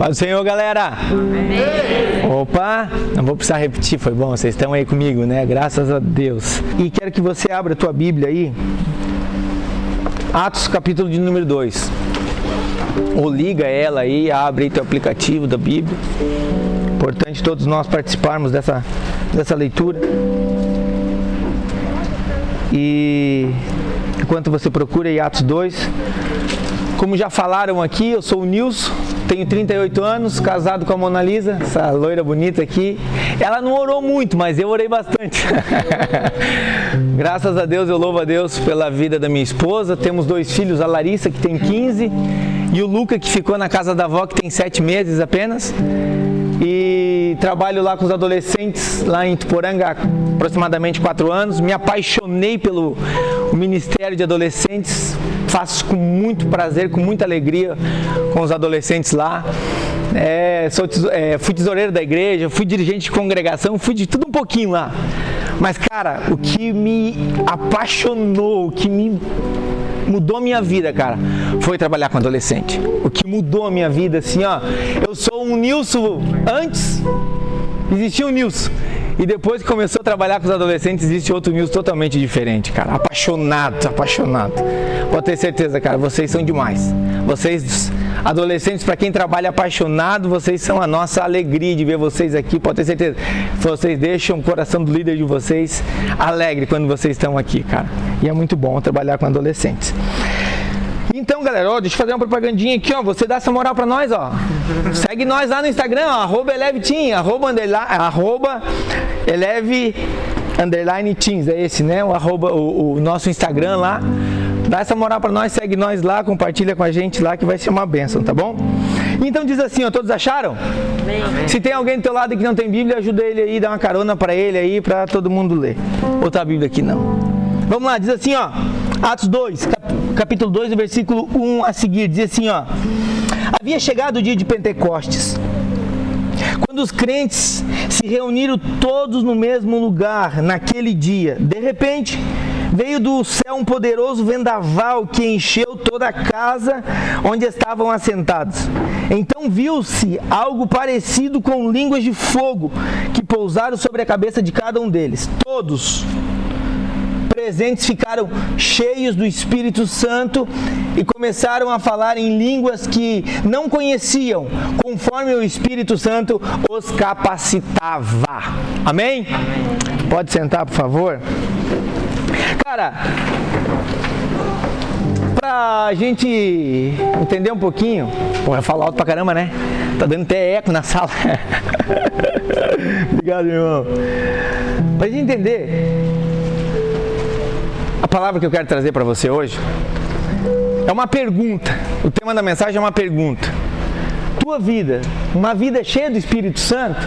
Paz do Senhor, galera. Amém. Opa, não vou precisar repetir, foi bom, vocês estão aí comigo, né? Graças a Deus. E quero que você abra a tua Bíblia aí. Atos capítulo de número 2. Ou liga ela aí, abre aí teu aplicativo da Bíblia. Importante todos nós participarmos dessa, dessa leitura. E enquanto você procura aí Atos 2, como já falaram aqui, eu sou o Nilson, tenho 38 anos, casado com a Mona Lisa, essa loira bonita aqui. Ela não orou muito, mas eu orei bastante. Graças a Deus, eu louvo a Deus pela vida da minha esposa. Temos dois filhos, a Larissa, que tem 15, e o Luca, que ficou na casa da avó, que tem 7 meses apenas. E trabalho lá com os adolescentes, lá em Tuporanga, aproximadamente 4 anos. Me apaixonei pelo ministério de adolescentes, faço com muito prazer, com muita alegria com os adolescentes lá. É, sou, é, fui tesoureiro da igreja, fui dirigente de congregação, fui de tudo um pouquinho lá. Mas, cara, o que me apaixonou, o que me mudou a minha vida, cara, foi trabalhar com adolescente. O que mudou a minha vida, assim, ó. Eu sou um Nilson antes, existia um Nilson. E depois que começou a trabalhar com os adolescentes, existe outro Nilson totalmente diferente, cara. Apaixonado, apaixonado. Pode ter certeza, cara, vocês são demais. Vocês, adolescentes, para quem trabalha apaixonado, vocês são a nossa alegria de ver vocês aqui. Pode ter certeza. Vocês deixam o coração do líder de vocês alegre quando vocês estão aqui, cara. E é muito bom trabalhar com adolescentes. Então, galera, ó, deixa eu fazer uma propagandinha aqui, ó. Você dá essa moral pra nós, ó. Segue nós lá no Instagram, ó, arroba eleveteam, arroba, arroba eleve underline teams, é esse, né? O, arroba, o, o nosso Instagram lá. Dá essa moral pra nós, segue nós lá, compartilha com a gente lá que vai ser uma bênção, tá bom? Então diz assim, ó, todos acharam? Amém. Se tem alguém do teu lado que não tem Bíblia, ajuda ele aí, dá uma carona para ele aí, para todo mundo ler. Outra Bíblia aqui não. Vamos lá, diz assim, ó. Atos 2, capítulo 2, versículo 1 a seguir, diz assim, ó. Havia chegado o dia de Pentecostes. Quando os crentes se reuniram todos no mesmo lugar naquele dia, de repente, veio do céu um poderoso vendaval que encheu toda a casa onde estavam assentados. Então viu-se algo parecido com línguas de fogo que pousaram sobre a cabeça de cada um deles. Todos presentes ficaram cheios do Espírito Santo e começaram a falar em línguas que não conheciam, conforme o Espírito Santo os capacitava. Amém? Pode sentar, por favor. Cara, pra gente entender um pouquinho, pô, eu falo alto pra caramba, né? Tá dando até eco na sala. Obrigado, irmão. Pra gente entender a palavra que eu quero trazer para você hoje é uma pergunta. O tema da mensagem é uma pergunta. Tua vida, uma vida cheia do Espírito Santo?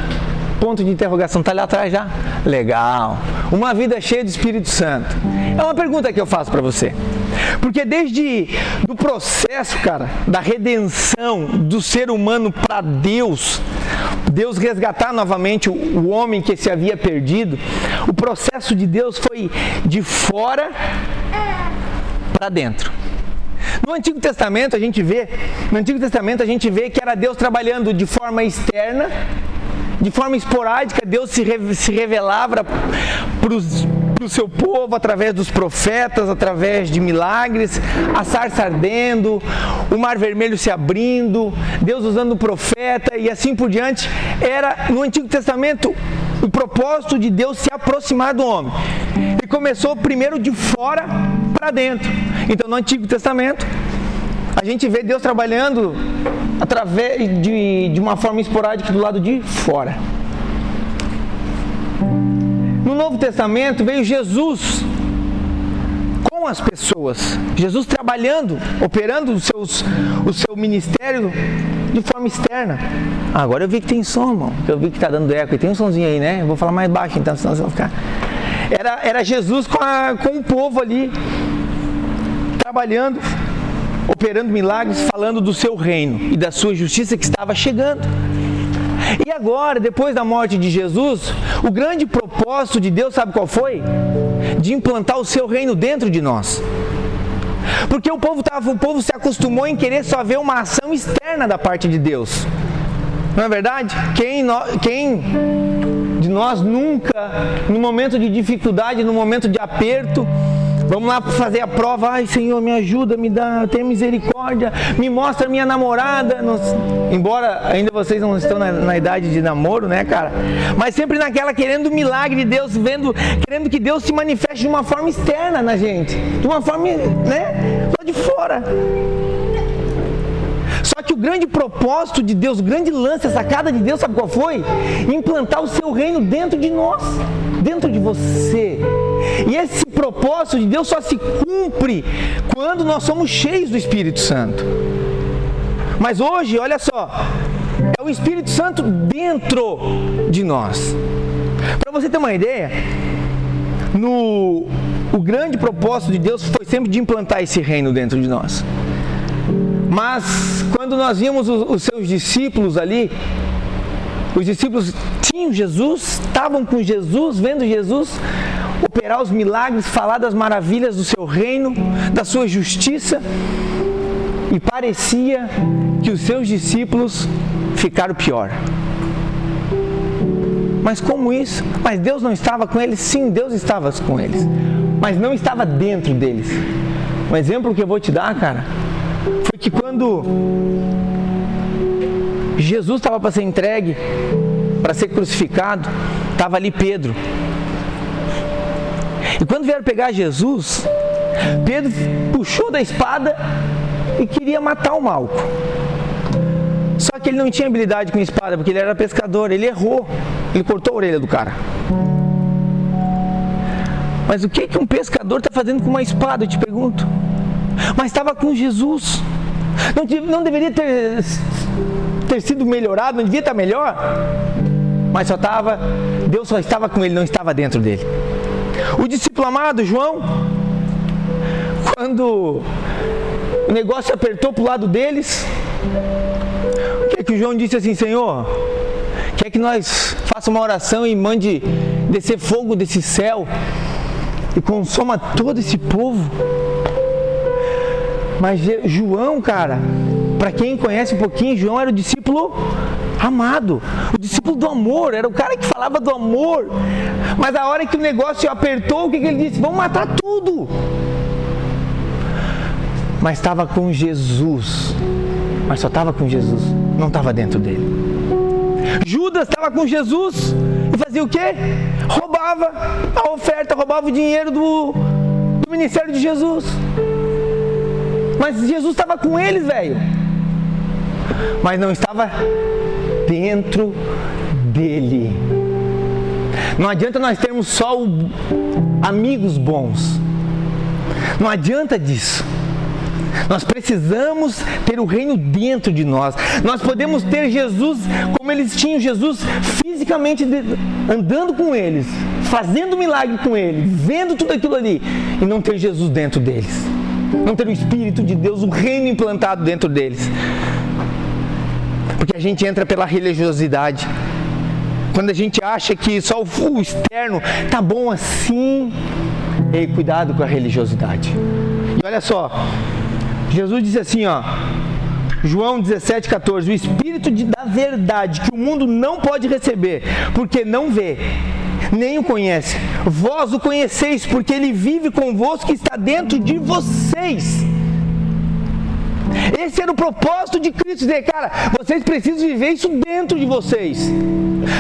Ponto de interrogação, está ali atrás já? Legal. Uma vida cheia do Espírito Santo. É uma pergunta que eu faço para você. Porque desde o processo, cara, da redenção do ser humano para Deus, Deus resgatar novamente o, homem que se havia perdido, o processo de Deus foi de fora para dentro. No Antigo Testamento a gente vê, no Antigo Testamento a gente vê que era Deus trabalhando de forma externa, de forma esporádica, Deus se, se revelava para os o seu povo através dos profetas, através de milagres, a sarça ardendo, o mar vermelho se abrindo, Deus usando o profeta e assim por diante. Era no Antigo Testamento o propósito de Deus se aproximar do homem. E começou primeiro de fora para dentro. Então no Antigo Testamento a gente vê Deus trabalhando através de, de uma forma esporádica do lado de fora. No Novo Testamento veio Jesus com as pessoas, Jesus trabalhando, operando os seus, o seu ministério de forma externa. Agora eu vi que tem som, irmão. Eu vi que está dando eco. E tem um somzinho aí, né? Eu vou falar mais baixo então, senão vocês vão ficar. Era, era Jesus com, a, com o povo ali, trabalhando, operando milagres, falando do seu reino e da sua justiça que estava chegando. E agora, depois da morte de Jesus, o grande propósito de Deus, sabe qual foi? De implantar o seu reino dentro de nós. Porque o povo, tava, o povo se acostumou em querer só ver uma ação externa da parte de Deus. Não é verdade? Quem, quem de nós nunca, no momento de dificuldade, no momento de aperto, Vamos lá fazer a prova. Ai, Senhor, me ajuda, me dá, tenha misericórdia, me mostra minha namorada. embora ainda vocês não estão na, na, idade de namoro, né, cara? Mas sempre naquela querendo o milagre de Deus, vendo, querendo que Deus se manifeste de uma forma externa na gente, de uma forma, né, lá de fora. Que o grande propósito de Deus, o grande lance, a sacada de Deus, sabe qual foi? Implantar o seu reino dentro de nós, dentro de você. E esse propósito de Deus só se cumpre quando nós somos cheios do Espírito Santo. Mas hoje, olha só, é o Espírito Santo dentro de nós. Para você ter uma ideia, no, o grande propósito de Deus foi sempre de implantar esse reino dentro de nós. Mas quando nós vimos os, seus discípulos ali, os discípulos tinham Jesus, estavam com Jesus, vendo Jesus operar os milagres, falar das maravilhas do seu reino, da sua justiça, e parecia que os seus discípulos ficaram pior. Mas como isso? Mas Deus não estava com eles? Sim, Deus estava com eles, mas não estava dentro deles. Um exemplo que eu vou te dar, cara, foi que quando Jesus estava para ser entregue, para ser crucificado, estava ali Pedro. E quando vieram pegar Jesus, Pedro puxou da espada e queria matar o Malco. Só que ele não tinha habilidade com espada, porque ele era pescador, ele errou, ele cortou a orelha do cara. Mas o que, que um pescador está fazendo com uma espada, eu te pergunto? Mas estava com Jesus. Não, não deveria ter, ter sido melhorado, não devia estar melhor. Mas só estava, Deus só estava com ele, não estava dentro dele. O discípulo amado, João, quando o negócio apertou para o lado deles, o que é que o João disse assim, Senhor? Quer que nós faça uma oração e mande descer fogo desse céu e consoma todo esse povo? Mas João, cara, para quem conhece um pouquinho, João era o discípulo amado, o discípulo do amor, era o cara que falava do amor. Mas a hora que o negócio apertou, o que, que ele disse? Vamos matar tudo. Mas estava com Jesus, mas só estava com Jesus, não estava dentro dele. Judas estava com Jesus e fazia o quê? Roubava a oferta, roubava o dinheiro do, do ministério de Jesus. Mas Jesus estava com eles, velho. Mas não estava dentro dele. Não adianta nós termos só amigos bons. Não adianta disso. Nós precisamos ter o reino dentro de nós. Nós podemos ter Jesus como eles tinham Jesus fisicamente andando com eles, fazendo milagre com eles, vendo tudo aquilo ali e não ter Jesus dentro deles não ter o Espírito de Deus, o reino implantado dentro deles. Porque a gente entra pela religiosidade. Quando a gente acha que só o externo tá bom assim, ei, cuidado com a religiosidade. E olha só, Jesus disse assim, ó, João 17, 14: O Espírito de, da verdade que o mundo não pode receber, porque não vê, nem o conhece. Vós o conheceis, porque ele vive convosco e está dentro de vocês. Esse era o propósito de Cristo dizer, cara, vocês precisam viver isso dentro de vocês.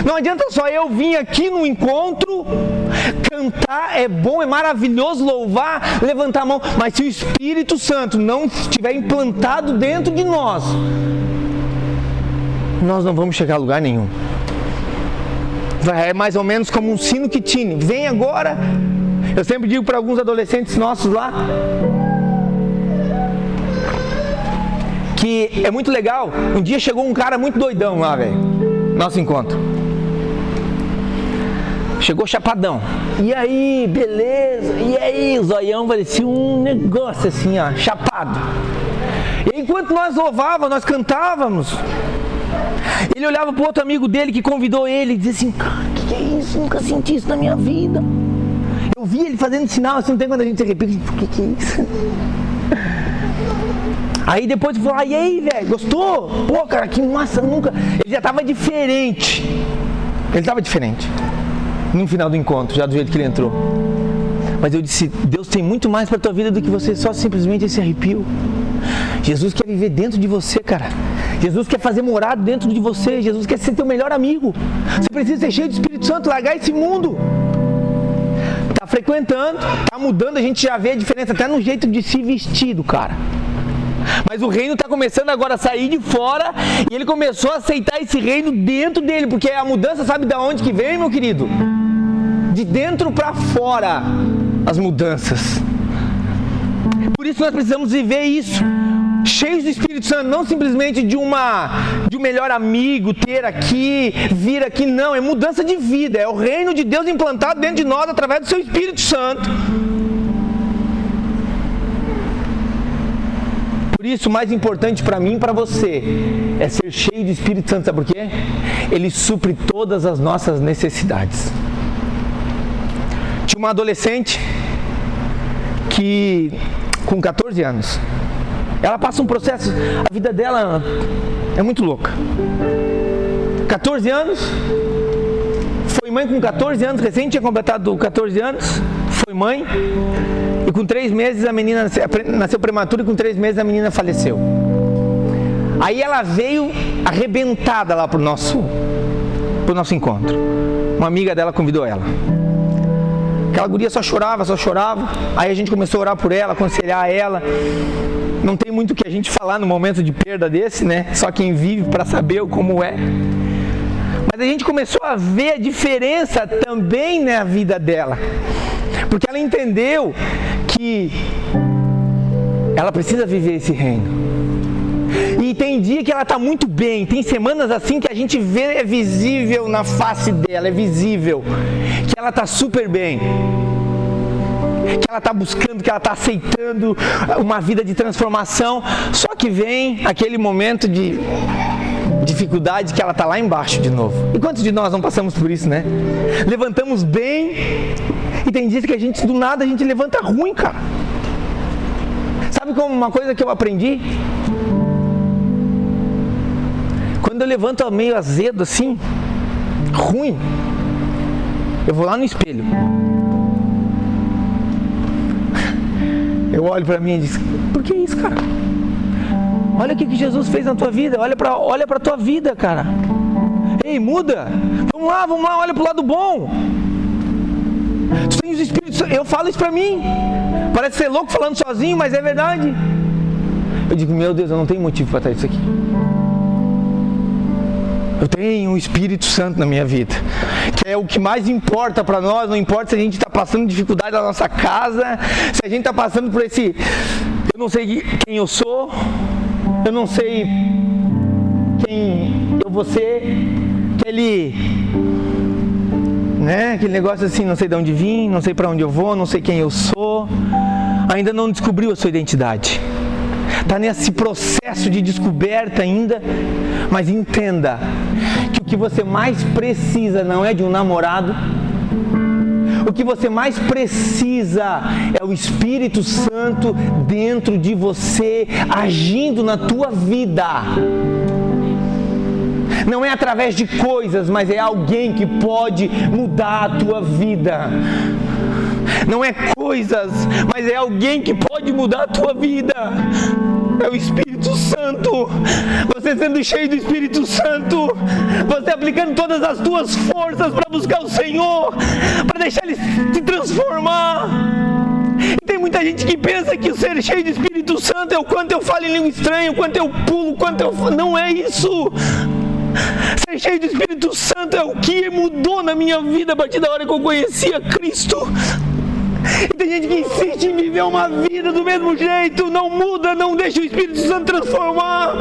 Não adianta só eu vir aqui no encontro, cantar é bom, é maravilhoso, louvar, levantar a mão, mas se o Espírito Santo não estiver implantado dentro de nós, nós não vamos chegar a lugar nenhum. É mais ou menos como um sino que tine. Vem agora. Eu sempre digo para alguns adolescentes nossos lá que é muito legal. Um dia chegou um cara muito doidão lá, velho. Nosso encontro. Chegou chapadão. E aí, beleza? E aí, o zoião parecia um negócio assim, ó, chapado. E enquanto nós louvávamos, nós cantávamos, ele olhava para outro amigo dele que convidou ele e dizia assim: Cara, o que, que, é isso? Nunca senti isso na minha vida. Eu vi ele fazendo sinal assim, não tem quando a gente se arrepia, o que, que é isso? Aí depois falou, ah, e aí, velho, gostou? Pô, cara, que massa, nunca. Ele já estava diferente. Ele estava diferente. No final do encontro, já do jeito que ele entrou. Mas eu disse, Deus tem muito mais para tua vida do que você só simplesmente esse arrepio. Jesus quer viver dentro de você, cara. Jesus quer fazer morado dentro de você. Jesus quer ser teu melhor amigo. Você precisa ser cheio do Espírito Santo, largar esse mundo. Tá frequentando, tá mudando, a gente já vê a diferença até no jeito de se vestir do cara. Mas o reino está começando agora a sair de fora e ele começou a aceitar esse reino dentro dele, porque a mudança sabe de onde que vem, meu querido? De dentro para fora as mudanças. Por isso nós precisamos viver isso cheios do Espírito Santo, não simplesmente de uma de um melhor amigo ter aqui, vir aqui, não, é mudança de vida, é o reino de Deus implantado dentro de nós através do seu Espírito Santo. Por isso, o mais importante para mim e para você é ser cheio do Espírito Santo, sabe por quê? Ele supre todas as nossas necessidades. Tinha uma adolescente que, com 14 anos, ela passa um processo, a vida dela é muito louca. 14 anos, foi mãe com 14 anos, recém tinha completado 14 anos, foi mãe, e com 3 meses a menina nasceu prematura e com 3 meses a menina faleceu. Aí ela veio arrebentada lá pro nosso, pro nosso encontro. Uma amiga dela convidou ela. Aquela guria só chorava, só chorava. Aí a gente começou a orar por ela, aconselhar ela não tem muito o que a gente falar no momento de perda desse, né? Só quem vive para saber como é. Mas a gente começou a ver a diferença também na vida dela. Porque ela entendeu que ela precisa viver esse reino. Tem dia que ela está muito bem, tem semanas assim que a gente vê, é visível na face dela, é visível que ela está super bem que ela está buscando, que ela está aceitando uma vida de transformação. Só que vem aquele momento de dificuldade que ela está lá embaixo de novo. E quantos de nós não passamos por isso, né? Levantamos bem e tem dias que a gente do nada a gente levanta ruim, cara. Sabe como uma coisa que eu aprendi? Quando eu levanto meio azedo assim, ruim, eu vou lá no espelho. Eu olho para mim e digo: Por que isso, cara? Olha o que, Jesus fez na tua vida. Olha para olha a tua vida, cara. Ei, muda. Vamos lá, vamos lá, olha para o lado bom. Tu tens o Espírito Eu falo isso para mim. Parece ser louco falando sozinho, mas é verdade. Eu digo, meu Deus, eu não tenho motivo para estar isso aqui. Eu tenho o Espírito Santo na minha vida, que é o que mais importa para nós. Não importa se a gente está passando dificuldade na nossa casa, se a gente está passando por esse. Eu não sei quem eu sou, eu não sei quem eu vou ser, aquele. Né? Aquele negócio assim, não sei de onde vim, não sei para onde eu vou, não sei quem eu sou, ainda não descobriu a sua identidade está nesse processo de descoberta ainda, mas entenda que o que você mais precisa não é de um namorado, o que você mais precisa é o Espírito Santo dentro de você, agindo na tua vida. Não é através de coisas, mas é alguém que pode mudar a tua vida não é coisas, mas é alguém que pode mudar a tua vida. É o Espírito Santo. Você sendo cheio do Espírito Santo, você aplicando todas as tuas forças para buscar o Senhor, para deixar Ele te transformar. E tem muita gente que pensa que o ser cheio do Espírito Santo é o quanto eu falo em língua estranha, o quanto eu pulo, o quanto eu. Não é isso. Ser cheio do Espírito Santo é o que mudou na minha vida a partir da hora que eu conhecia Cristo. E tem gente que insiste em viver uma vida do mesmo jeito, não muda, não deixa o Espírito Santo transformar.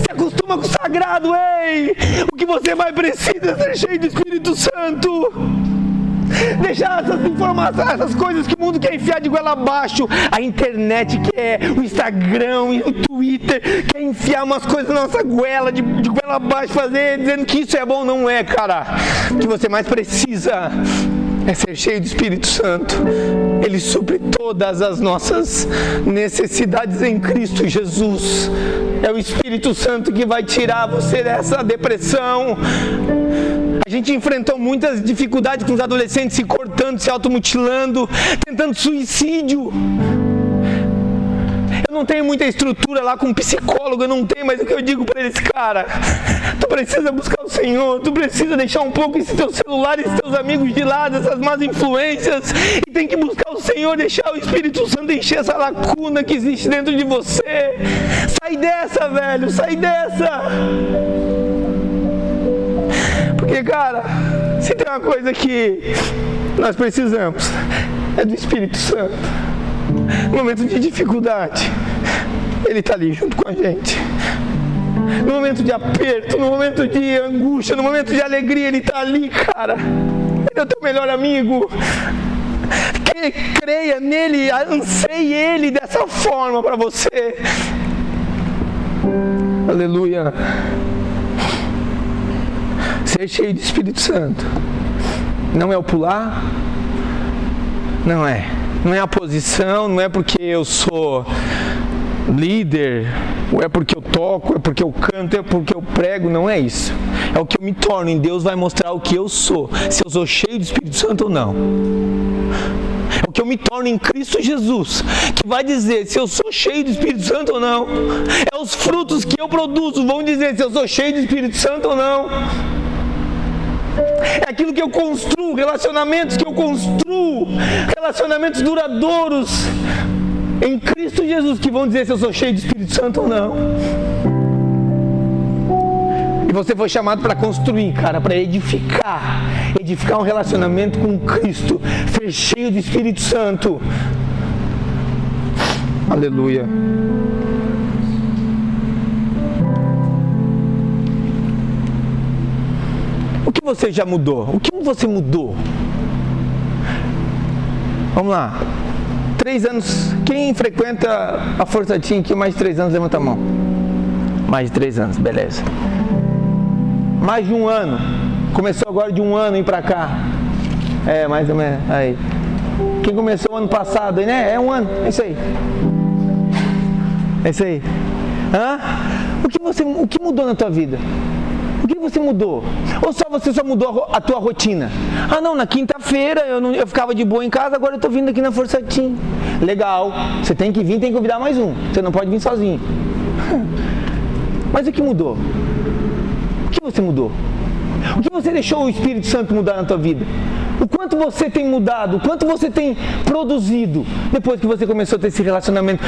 Se acostuma com o sagrado, ei! O que você mais precisa é ser cheio do Espírito Santo. Deixar essas informações, essas coisas que o mundo quer enfiar de goela abaixo, a internet quer, o Instagram, o Twitter, quer enfiar umas coisas na nossa goela, de, de goela abaixo, fazer, dizendo que isso é bom, não é, cara. O que você mais precisa é ser cheio do Espírito Santo. Ele supre todas as nossas necessidades em Cristo Jesus. É o Espírito Santo que vai tirar você dessa depressão. A gente enfrentou muitas dificuldades com os adolescentes se cortando, se automutilando, tentando suicídio. Eu não tenho muita estrutura lá com psicólogo, eu não tenho, mas o que eu digo para eles, cara, tu precisa buscar o Senhor, tu precisa deixar um pouco esse teu celular, esses teus amigos de lado, essas más influências, e tem que buscar o Senhor, deixar o Espírito Santo encher essa lacuna que existe dentro de você. Sai dessa, velho, sai dessa. Porque, cara, se tem uma coisa que nós precisamos, é do Espírito Santo. No momento de dificuldade, Ele está ali junto com a gente. No momento de aperto, no momento de angústia, no momento de alegria, Ele está ali, cara. Ele é o teu melhor amigo. Creia nele, anseie Ele dessa forma para você. Aleluia. Ser cheio do Espírito Santo não é o pular, não é. Não é a posição, não é porque eu sou líder, ou é porque eu toco, é porque eu canto, é porque eu prego, não é isso. É o que eu me torno, e Deus vai mostrar o que eu sou, se eu sou cheio do Espírito Santo ou não. É o que eu me torno em Cristo Jesus, que vai dizer se eu sou cheio do Espírito Santo ou não. É os frutos que eu produzo vão dizer se eu sou cheio do Espírito Santo ou não. É aquilo que eu construo, relacionamentos que eu construo, relacionamentos duradouros em Cristo Jesus que vão dizer se eu sou cheio de Espírito Santo ou não. E você foi chamado para construir, cara, para edificar, edificar um relacionamento com Cristo, ser cheio de Espírito Santo. Aleluia. Você já mudou? O que você mudou? Vamos lá. Três anos. Quem frequenta a Força Team aqui mais de três anos, levanta a mão. Mais de três anos, beleza. Mais de um ano. Começou agora de um ano ir pra cá. É, mais ou menos. Aí. Quem começou ano passado, né? É um ano. É isso aí. É isso aí. Hã? O que, você, o que mudou na tua vida? O que você mudou? Ou só você só mudou a, tua rotina? Ah, não, na quinta-feira eu, não, eu ficava de boa em casa, agora eu estou vindo aqui na Força Team. Legal, você tem que vir, tem que convidar mais um. Você não pode vir sozinho. Mas o que mudou? O que você mudou? O que você deixou o Espírito Santo mudar na tua vida? O quanto você tem mudado, o quanto você tem produzido depois que você começou a ter esse relacionamento,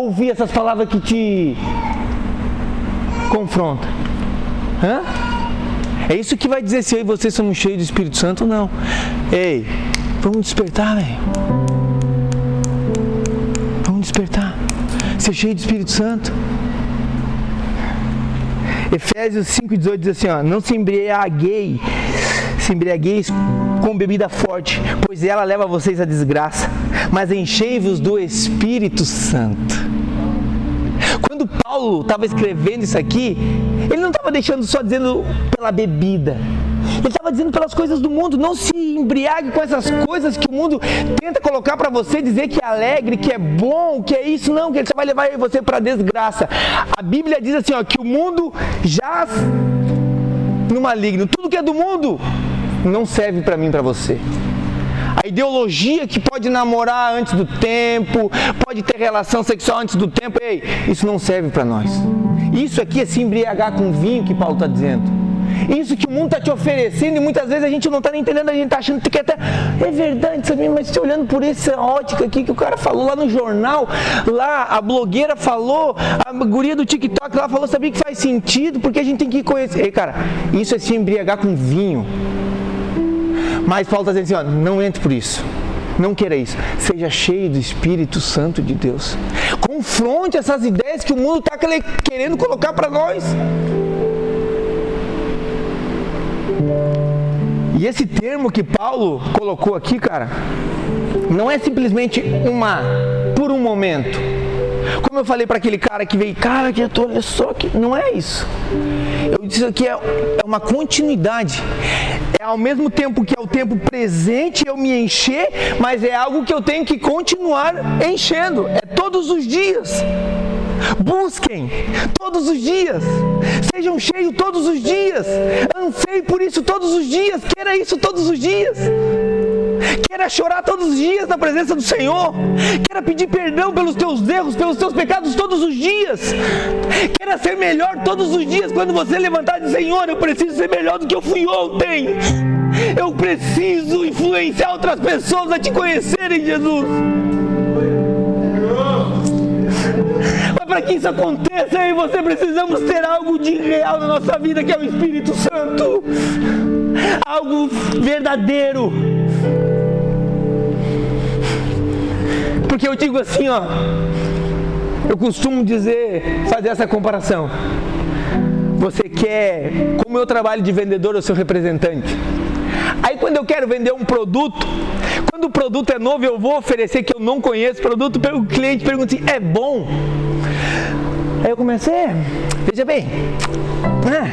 ouvir essas palavras que te confrontam. Hã? É isso que vai dizer se eu e você somos cheios do Espírito Santo ou não. Ei, vamos despertar, velho. Vamos despertar. Ser cheio do Espírito Santo. Efésios 5,18 diz assim: ó, Não se embriaguei, se embriagueis com bebida forte, pois ela leva vocês à desgraça, mas enchei-vos do Espírito Santo. Quando Paulo estava escrevendo isso aqui, ele não estava deixando só dizendo pela bebida. Ele estava dizendo pelas coisas do mundo. Não se embriague com essas coisas que o mundo tenta colocar para você, dizer que é alegre, que é bom, que é isso. Não, que ele só vai levar você para desgraça. A Bíblia diz assim: ó, que o mundo jaz no maligno. Tudo que é do mundo não serve para mim, para você. A ideologia que pode namorar antes do tempo, pode ter relação sexual antes do tempo, ei, isso não serve para nós. Isso aqui é se embriagar com vinho que Paulo está dizendo. Isso que o mundo está te oferecendo e muitas vezes a gente não está nem entendendo, a gente está achando que até é verdade, sabe? Mas se olhando por essa ótica aqui que o cara falou lá no jornal, lá a blogueira falou, a guria do TikTok lá falou, sabia que faz sentido, porque a gente tem que conhecer. Ei, cara, isso é se embriagar com vinho. Mas Paulo está dizendo assim: ó, não entre por isso. Não queira isso. Seja cheio do Espírito Santo de Deus. Confronte essas ideias que o mundo está querendo colocar para nós. E esse termo que Paulo colocou aqui, cara, não é simplesmente uma por um momento. Como eu falei para aquele cara que veio, cara, que eu tô, olha só que não é isso. Eu disse que é, é uma continuidade. Ao mesmo tempo que é o tempo presente eu me encher, mas é algo que eu tenho que continuar enchendo. É todos os dias. Busquem todos os dias. Sejam cheios todos os dias. Anseie por isso todos os dias. Queira isso todos os dias. Queira chorar todos os dias na presença do Senhor. Queira pedir perdão pelos teus erros, pelos teus pecados todos os dias. Queira ser melhor todos os dias quando você levantar e dizer: Senhor, eu preciso ser melhor do que eu fui ontem. Eu preciso influenciar outras pessoas a te conhecerem, Jesus. Mas para que isso aconteça, eu e você precisamos ter algo de real na nossa vida, que é o Espírito Santo. Algo verdadeiro. Porque eu digo assim, ó. Eu costumo dizer, fazer essa comparação. Você quer, como eu trabalho de vendedor, eu sou representante. Aí quando eu quero vender um produto, quando o produto é novo, eu vou oferecer que eu não conheço o produto, o cliente pergunta assim, é bom? Aí eu comecei, é, veja bem, né?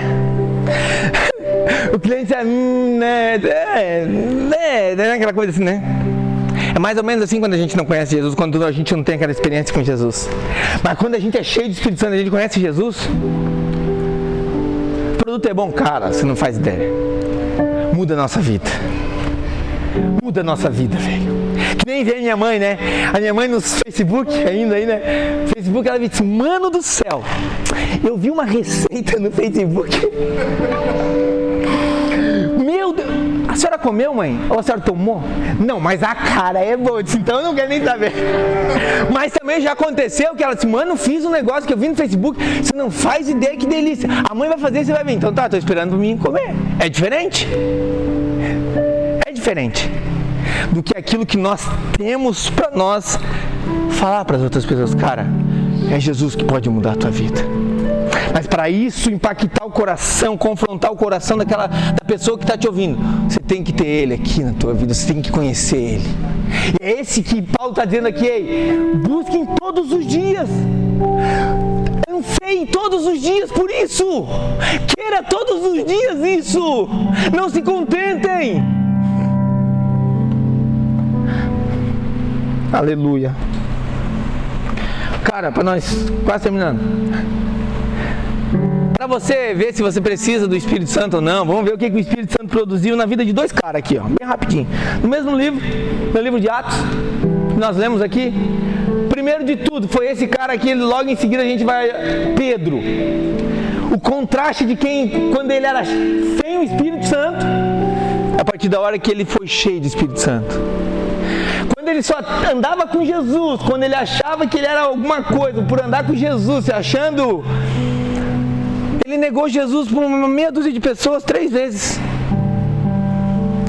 o cliente diz, hum, né, é, né, né, aquela coisa assim, né? É mais ou menos assim quando a gente não conhece Jesus, quando a gente não tem aquela experiência com Jesus. Mas quando a gente é cheio de Espírito Santo, a gente conhece Jesus, o produto é bom, cara, você não faz ideia. Muda a nossa vida. Muda a nossa vida, velho. Que nem vem minha mãe, né? A minha mãe no Facebook, ainda aí, né? Facebook, ela disse, mano do céu, eu vi uma receita no Facebook. A senhora comeu, mãe? Ou a senhora tomou? Não, mas a cara é boa, disse, então eu não quero nem saber. Mas também já aconteceu que ela disse, mano, fiz um negócio que eu vi no Facebook, você não faz ideia que delícia. A mãe vai fazer, você vai vir. Então tá, tô esperando pra mim comer. É diferente? É diferente do que aquilo que nós temos para nós falar para as outras pessoas, cara, é Jesus que pode mudar a tua vida. Mas para isso impactar o coração, confrontar o coração daquela da pessoa que está te ouvindo, você tem que ter ele aqui na tua vida, você tem que conhecer ele. E é esse que Paulo está dizendo aqui, ei, busquem todos os dias. Anseiem todos os dias por isso. Queira todos os dias isso. Não se contentem. Aleluia. Cara, para nós quase terminando. Para você ver se você precisa do Espírito Santo ou não, vamos ver o que, que o Espírito Santo produziu na vida de dois caras aqui, ó, bem rapidinho. No mesmo livro, no livro de Atos, nós lemos aqui. Primeiro de tudo, foi esse cara aqui, logo em seguida a gente vai. Pedro. O contraste de quem, quando ele era sem o Espírito Santo, a partir da hora que ele foi cheio do Espírito Santo quando ele só andava com Jesus, quando ele achava que ele era alguma coisa, por andar com Jesus, se achando. Ele negou Jesus por uma meia dúzia de pessoas três vezes.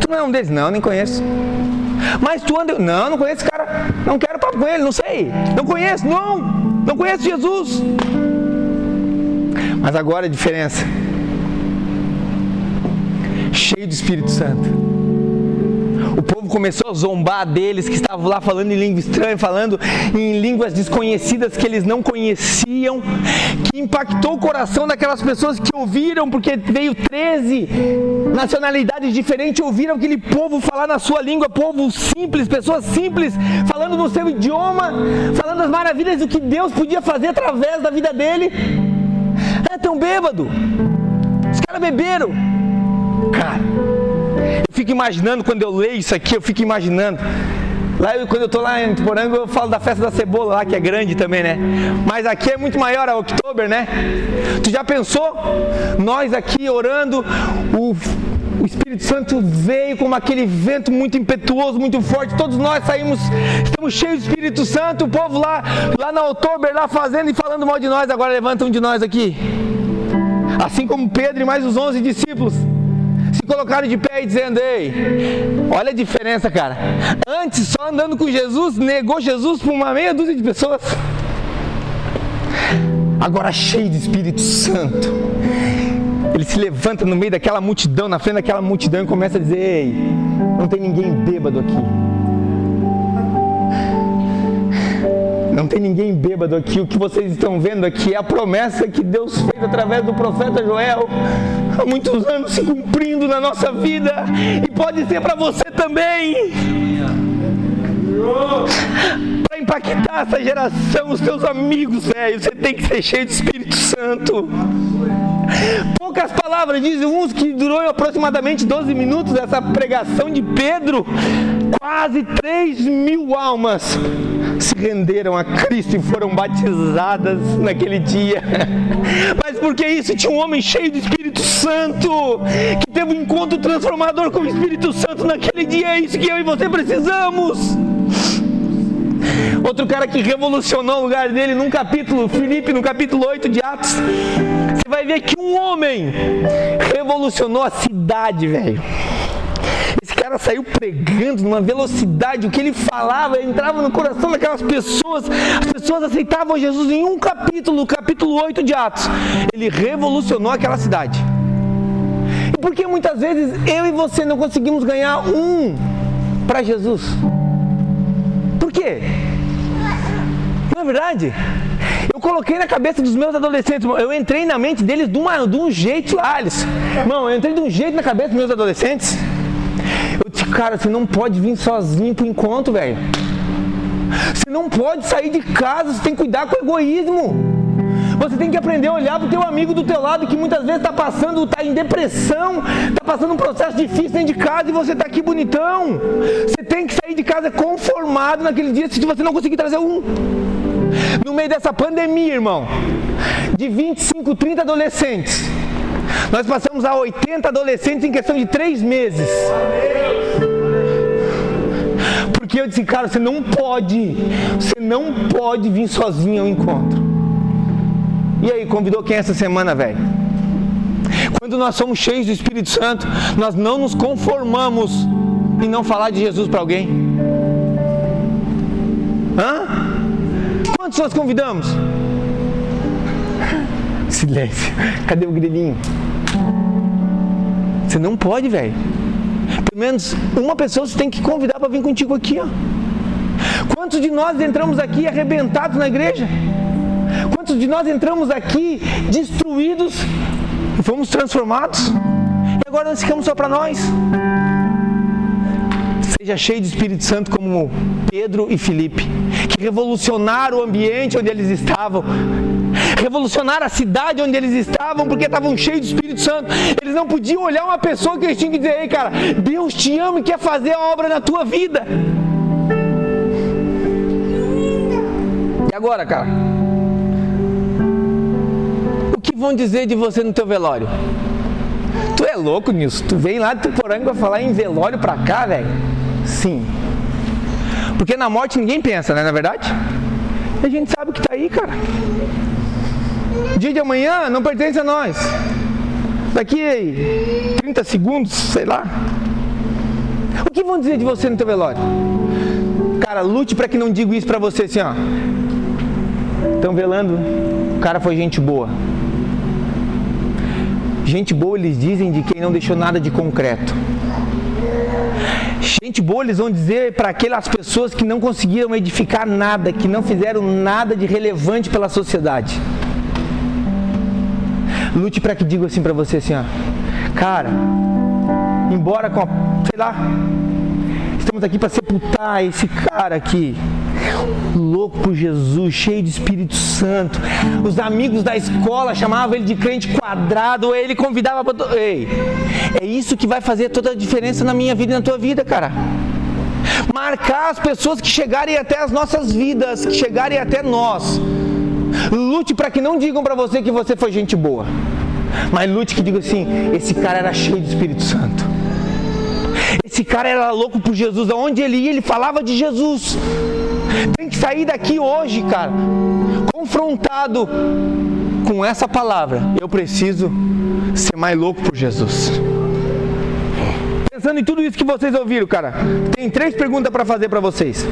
Tu não é um deles? Não, nem conheço. Mas tu anda. Não, não conheço esse cara. Não quero papo com ele, não sei. Não conheço, não. Não conheço Jesus. Mas agora a diferença. Cheio do Espírito Santo começou a zombar deles que estavam lá falando em língua estranha, falando em línguas desconhecidas que eles não conheciam, que impactou o coração daquelas pessoas que ouviram, porque veio 13 nacionalidades diferentes, ouviram aquele povo falar na sua língua, povo simples, pessoas simples, falando no seu idioma, falando as maravilhas do que Deus podia fazer através da vida dele. É tão bêbado. Os caras beberam. Cara, eu fico imaginando, quando eu leio isso aqui, eu fico imaginando. Lá, quando eu estou lá em Tuporango, eu falo da festa da cebola lá, que é grande também, né? Mas aqui é muito maior, a Oktober, né? Tu já pensou? Nós aqui orando, o, o Espírito Santo veio como aquele vento muito impetuoso, muito forte. Todos nós saímos, estamos cheios do Espírito Santo. O povo lá, lá na Oktober, lá fazendo e falando mal de nós. Agora levanta um de nós aqui. Assim como Pedro e mais os onze discípulos se colocaram de pé e dizendo: Ei, olha a diferença, cara. Antes, só andando com Jesus, negou Jesus por uma meia dúzia de pessoas. Agora, cheio de Espírito Santo, ele se levanta no meio daquela multidão, na frente daquela multidão, e começa a dizer: Ei, não tem ninguém bêbado aqui. Não tem ninguém bêbado aqui. O que vocês estão vendo aqui é a promessa que Deus fez através do profeta Joel há muitos anos se cumprindo na nossa vida e pode ser para você também. Para impactar essa geração, os teus amigos, velho, você tem que ser cheio do Espírito Santo. Poucas palavras, dizem uns que durou aproximadamente 12 minutos essa pregação de Pedro. Quase 3 mil almas se renderam a Cristo e foram batizadas naquele dia. Mas porque isso tinha um homem cheio do Espírito Santo, que teve um encontro transformador com o Espírito Santo naquele dia. É isso que eu e você precisamos. Outro cara que revolucionou o lugar dele num capítulo, Filipe, no capítulo 8 de Atos. Você vai ver que um homem revolucionou a cidade, velho. Esse cara saiu pregando numa velocidade, o que ele falava entrava no coração daquelas pessoas. As pessoas aceitavam Jesus em um capítulo, capítulo 8 de Atos. Ele revolucionou aquela cidade. E por que muitas vezes eu e você não conseguimos ganhar um para Jesus? Por quê? Não é verdade? Eu coloquei na cabeça dos meus adolescentes, eu entrei na mente deles de, uma, de um jeito lá, Alice. Irmão, eu entrei de um jeito na cabeça dos meus adolescentes. Eu disse, cara, você não pode vir sozinho pro encontro, velho. Você não pode sair de casa, você tem que cuidar com o egoísmo. Você tem que aprender a olhar para o teu amigo do teu lado que muitas vezes está passando, está em depressão, está passando um processo difícil dentro de casa e você está aqui bonitão. Você tem que sair de casa conformado naquele dia se você não conseguir trazer um. No meio dessa pandemia, irmão, de 25, 30 adolescentes, nós passamos a 80 adolescentes em questão de três meses. Porque eu disse, cara, você não pode, você não pode vir sozinho ao encontro. E aí, convidou quem essa semana, velho? Quando nós somos cheios do Espírito Santo, nós não nos conformamos em não falar de Jesus para alguém. Hã? Quantos nós convidamos? Silêncio. Cadê o grilinho? Você não pode, velho. Pelo menos uma pessoa você tem que convidar para vir contigo aqui, ó. Quantos de nós entramos aqui arrebentados na igreja? Quantos de nós entramos aqui destruídos e fomos transformados? E agora nós ficamos só para nós? Seja cheio de Espírito Santo como Pedro e Filipe, que revolucionaram o ambiente onde eles estavam, revolucionaram a cidade onde eles estavam, porque estavam cheios de Espírito Santo. Eles não podiam olhar uma pessoa que eles tinham que dizer: Ei, cara, Deus te ama e quer fazer a obra na tua vida. E agora, cara? vão dizer de você no teu velório? Tu é louco nisso? Tu vem lá de Tuporanga falar em velório pra cá, velho? Sim. Porque na morte ninguém pensa, né? Na é verdade? A gente sabe o que tá aí, cara. Dia de amanhã não pertence a nós. Daqui 30 segundos, sei lá. O que vão dizer de você no teu velório? Cara, lute para que não diga isso para você assim, ó. Estão velando, o cara foi gente boa. Gente boa eles dizem de quem não deixou nada de concreto. Gente boa eles vão dizer para aquelas pessoas que não conseguiram edificar nada, que não fizeram nada de relevante pela sociedade. Lute para que diga assim para você assim, ó. Cara, embora com a, sei lá, estamos aqui para sepultar esse cara aqui louco por Jesus, cheio de Espírito Santo. Os amigos da escola chamavam ele de crente quadrado, ele convidava para. Ei, é isso que vai fazer toda a diferença na minha vida e na tua vida, cara. Marcar as pessoas que chegarem até as nossas vidas, que chegarem até nós. Lute para que não digam para você que você foi gente boa. Mas lute que diga assim: esse cara era cheio de Espírito Santo. Esse cara era louco por Jesus. Aonde ele ia, ele falava de Jesus. Tem que sair daqui hoje, cara, confrontado com essa palavra. Eu preciso ser mais louco por Jesus. Pensando em tudo isso que vocês ouviram, cara, tem três perguntas para fazer para vocês.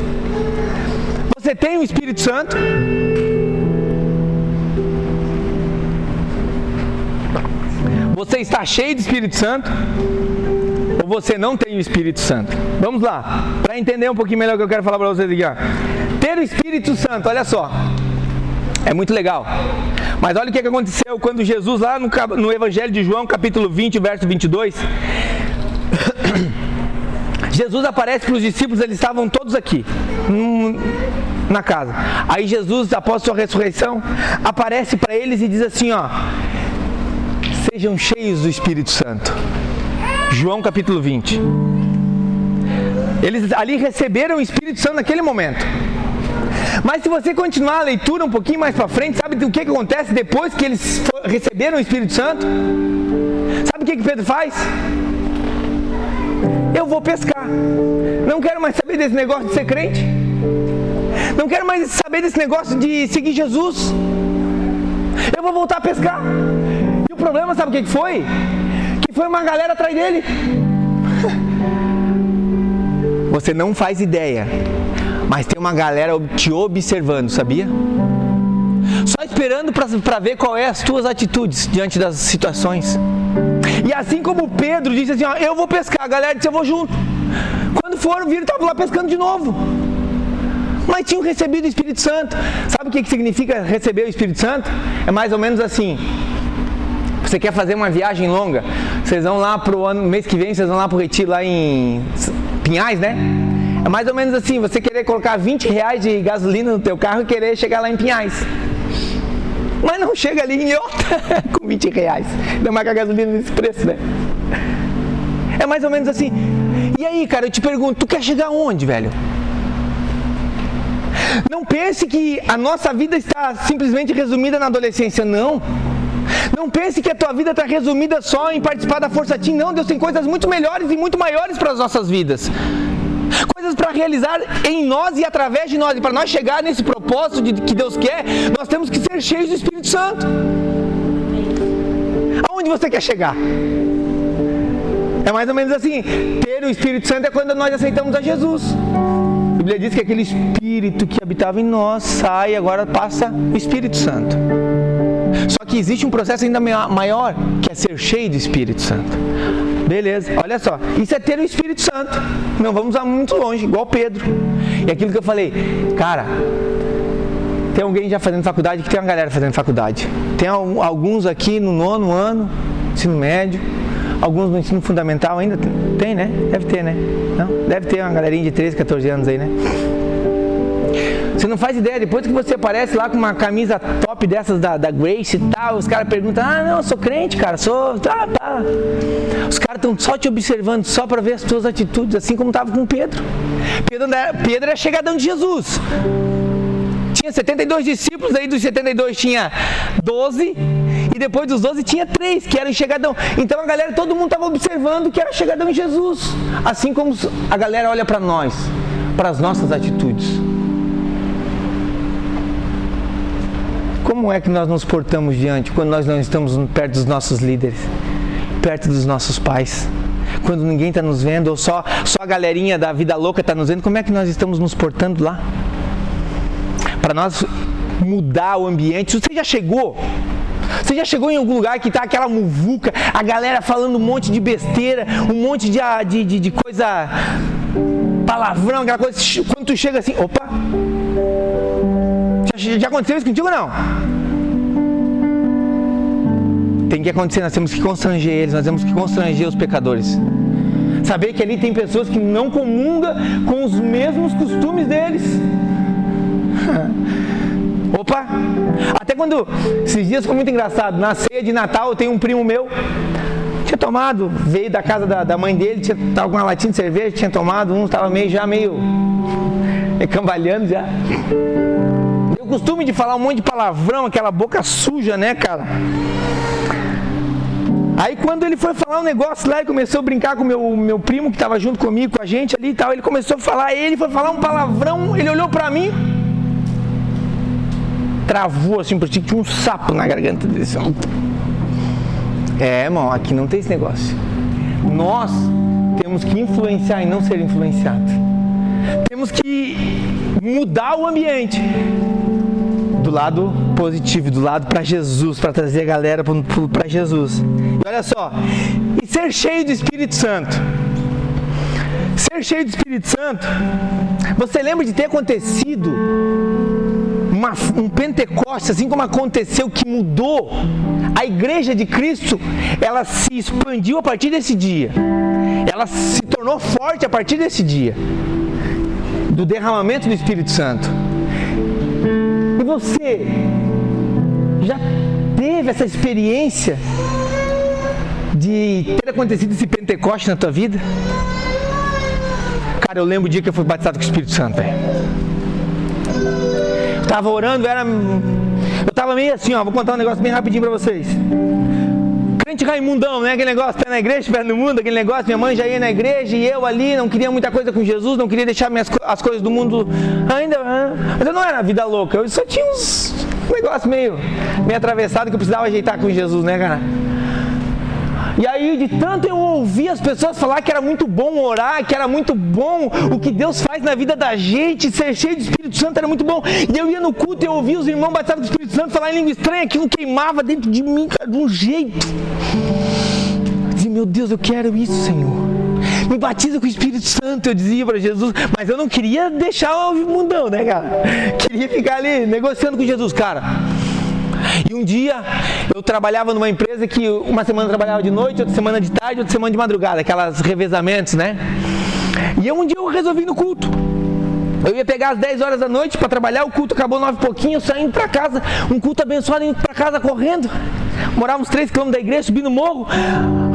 Você tem o Espírito Santo? Você está cheio de Espírito Santo? Ou você não tem o Espírito Santo? Vamos lá, para entender um pouquinho melhor o que eu quero falar para vocês aqui. Ó. Ter o Espírito Santo, olha só. É muito legal. Mas olha o que aconteceu quando Jesus, lá no, no Evangelho de João, capítulo 20, verso 22, Jesus aparece para os discípulos, eles estavam todos aqui, na casa. Aí Jesus, após sua ressurreição, aparece para eles e diz assim: ó, sejam cheios do Espírito Santo. João capítulo 20. Eles ali receberam o Espírito Santo naquele momento. Mas se você continuar a leitura um pouquinho mais para frente, sabe o que, que acontece depois que eles receberam o Espírito Santo? Sabe o que, que Pedro faz? Eu vou pescar. Não quero mais saber desse negócio de ser crente. Não quero mais saber desse negócio de seguir Jesus. Eu vou voltar a pescar. Problema, sabe o que foi? Que foi uma galera atrás dele. Você não faz ideia, mas tem uma galera te observando, sabia? Só esperando para ver qual é as tuas atitudes diante das situações. E assim como Pedro disse assim, ó, eu vou pescar, a galera disse, eu vou junto. Quando foram, viram, estavam lá pescando de novo. Mas tinham recebido o Espírito Santo. Sabe o que significa receber o Espírito Santo? É mais ou menos assim. Você quer fazer uma viagem longa? Vocês vão lá pro ano, mês que vem, vocês vão lá pro retiro lá em Pinhais, né? É mais ou menos assim, você querer colocar 20 reais de gasolina no teu carro e querer chegar lá em Pinhais. Mas não chega ali em outra com 20 reais. Ainda mais com a gasolina nesse preço, né? É mais ou menos assim. E aí, cara, eu te pergunto, tu quer chegar onde, velho? Não pense que a nossa vida está simplesmente resumida na adolescência, não. Não pense que a tua vida está resumida só em participar da Força Team, não. Deus tem coisas muito melhores e muito maiores para as nossas vidas. Coisas para realizar em nós e através de nós. E para nós chegar nesse propósito de, que Deus quer, nós temos que ser cheios do Espírito Santo. Aonde você quer chegar? É mais ou menos assim: ter o Espírito Santo é quando nós aceitamos a Jesus. A Bíblia diz que aquele Espírito que habitava em nós sai agora passa o Espírito Santo. Só que existe um processo ainda maior, que é ser cheio do Espírito Santo. Beleza, olha só. Isso é ter o Espírito Santo. Não vamos muito longe, igual Pedro. E aquilo que eu falei, cara, tem alguém já fazendo faculdade, que tem uma galera fazendo faculdade. Tem alguns aqui no nono ano, ensino médio, alguns no ensino fundamental ainda tem, né? Deve ter, né? Não? Deve ter uma galerinha de 13, 14 anos aí, né? Você não faz ideia, depois que você aparece lá com uma camisa top dessas da, da Grace e tal, os caras perguntam: Ah, não, eu sou crente, cara, sou. Tá, tá. Os caras estão só te observando, só para ver as tuas atitudes, assim como estava com Pedro. Pedro, Pedro era chegadão de Jesus. Tinha 72 discípulos, aí dos 72 tinha 12, e depois dos 12 tinha 3 que eram chegadão. Então a galera, todo mundo estava observando que era chegadão em Jesus. Assim como a galera olha para nós, para as nossas atitudes. Como é que nós nos portamos diante quando nós não estamos perto dos nossos líderes, perto dos nossos pais? Quando ninguém está nos vendo, ou só, só a galerinha da vida louca está nos vendo, como é que nós estamos nos portando lá? Para nós mudar o ambiente. Você já chegou? Você já chegou em algum lugar que está aquela muvuca, a galera falando um monte de besteira, um monte de, de, de, de coisa, palavrão, aquela coisa. Quando tu chega assim, opa, já aconteceu isso contigo ou não? Tem que acontecer, nós temos que constranger eles, nós temos que constranger os pecadores. Saber que ali tem pessoas que não comungam com os mesmos costumes deles. Opa! Até quando. Esses dias foi muito engraçado. Na ceia de Natal eu tenho um primo meu. Tinha tomado, veio da casa da, da mãe dele, tinha, tava com uma latinha de cerveja, tinha tomado, um estava meio já meio. cambaleando já costume de falar um monte de palavrão, aquela boca suja, né, cara? Aí quando ele foi falar um negócio lá e começou a brincar com meu meu primo que estava junto comigo, com a gente ali e tal, ele começou a falar, ele foi falar um palavrão, ele olhou para mim, travou assim, porque tinha um sapo na garganta dele. Assim. É, irmão, aqui não tem esse negócio. Nós temos que influenciar e não ser influenciados. Temos que mudar o ambiente do lado positivo, do lado para Jesus, para trazer a galera para Jesus. E olha só, e ser cheio do Espírito Santo. ser cheio do Espírito Santo, você lembra de ter acontecido uma, um Pentecostes, assim como aconteceu, que mudou a igreja de Cristo, ela se expandiu a partir desse dia, ela se tornou forte a partir desse dia, do derramamento do Espírito Santo. Você já teve essa experiência de ter acontecido esse Pentecoste na tua vida? Cara, eu lembro o dia que eu fui batizado com o Espírito Santo, velho. Tava orando, era. Eu tava meio assim, ó, vou contar um negócio bem rapidinho pra vocês. Crente Raimundão, né? Aquele negócio, pé na igreja, pé no mundo, aquele negócio, minha mãe já ia na igreja e eu ali, não queria muita coisa com Jesus, não queria deixar minhas, as coisas do mundo ainda. Mas eu não era vida louca, eu só tinha uns negócios meio, meio atravessado que eu precisava ajeitar com Jesus, né, cara? E aí, de tanto eu ouvir as pessoas falar que era muito bom orar, que era muito bom o que Deus faz na vida da gente, ser cheio do Espírito Santo era muito bom. E eu ia no culto e eu ouvia os irmãos batizados do Espírito Santo falar em língua estranha, aquilo queimava dentro de mim, cara, de um jeito. Eu dizia, meu Deus, eu quero isso, Senhor me batiza com o Espírito Santo, eu dizia para Jesus, mas eu não queria deixar o mundão, né, cara? Queria ficar ali negociando com Jesus, cara. E um dia eu trabalhava numa empresa que uma semana eu trabalhava de noite, outra semana de tarde, outra semana de madrugada, aquelas revezamentos, né? E um dia eu resolvi no culto. Eu ia pegar às 10 horas da noite para trabalhar, o culto acabou nove e pouquinho, eu saindo para casa, um culto abençoado indo para casa correndo. Morava uns 3 quilômetros da igreja, subindo o morro.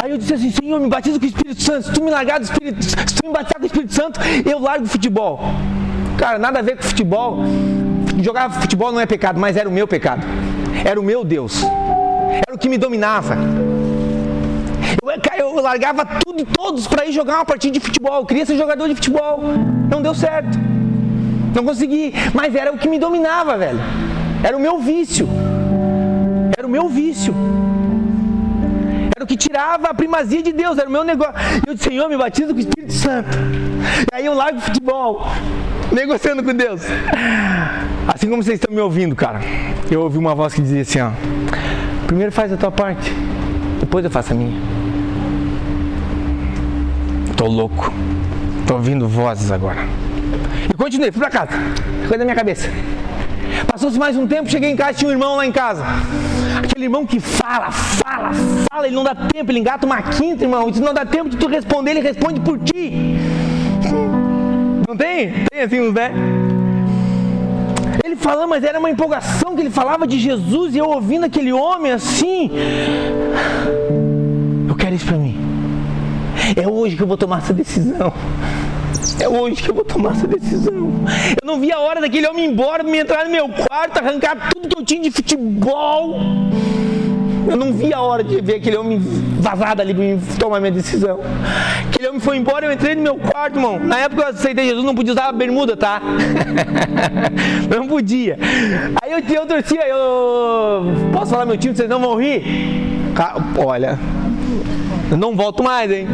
Aí eu disse assim: Senhor, me batiza com o Espírito Santo. Se tu me largar do Espírito, se tu me batizar com o Espírito Santo, eu largo o futebol. Cara, nada a ver com futebol. Jogar futebol não é pecado, mas era o meu pecado. Era o meu Deus. Era o que me dominava. Eu, eu largava tudo e todos para ir jogar uma partida de futebol. Eu queria ser jogador de futebol. Não deu certo. Não consegui. Mas era o que me dominava, velho. Era o meu vício. Era o meu vício. Era o que tirava a primazia de Deus. Era o meu negócio. Eu disse, Senhor, me batiza com o Espírito Santo. E aí eu largo o futebol negociando com Deus. Assim como vocês estão me ouvindo, cara. Eu ouvi uma voz que dizia assim, ó. Primeiro faz a tua parte, depois eu faço a minha. Tô louco. Tô ouvindo vozes agora. E continuei, fui pra casa. Ficou na minha cabeça. Passou-se mais um tempo, cheguei em casa, tinha um irmão lá em casa. Aquele irmão que fala, fala, fala, ele não dá tempo, ele engata uma quinta, irmão. Se não dá tempo de tu responder, ele responde por ti. Não tem? Tem assim uns, né? Ele falando, mas era uma empolgação que ele falava de Jesus e eu ouvindo aquele homem assim. Eu quero isso para mim. É hoje que eu vou tomar essa decisão. É hoje que eu vou tomar essa decisão. Eu não vi a hora daquele homem ir embora, me entrar no meu quarto, arrancar tudo que eu tinha de futebol. Eu não vi a hora de ver aquele homem vazado ali para tomar minha decisão. Aquele homem foi embora, eu entrei no meu quarto, irmão. Na época eu aceitei Jesus, não podia usar bermuda, tá? não podia. Aí eu, eu torcia, eu. Posso falar meu time, vocês não vão rir? Olha, eu não volto mais, hein?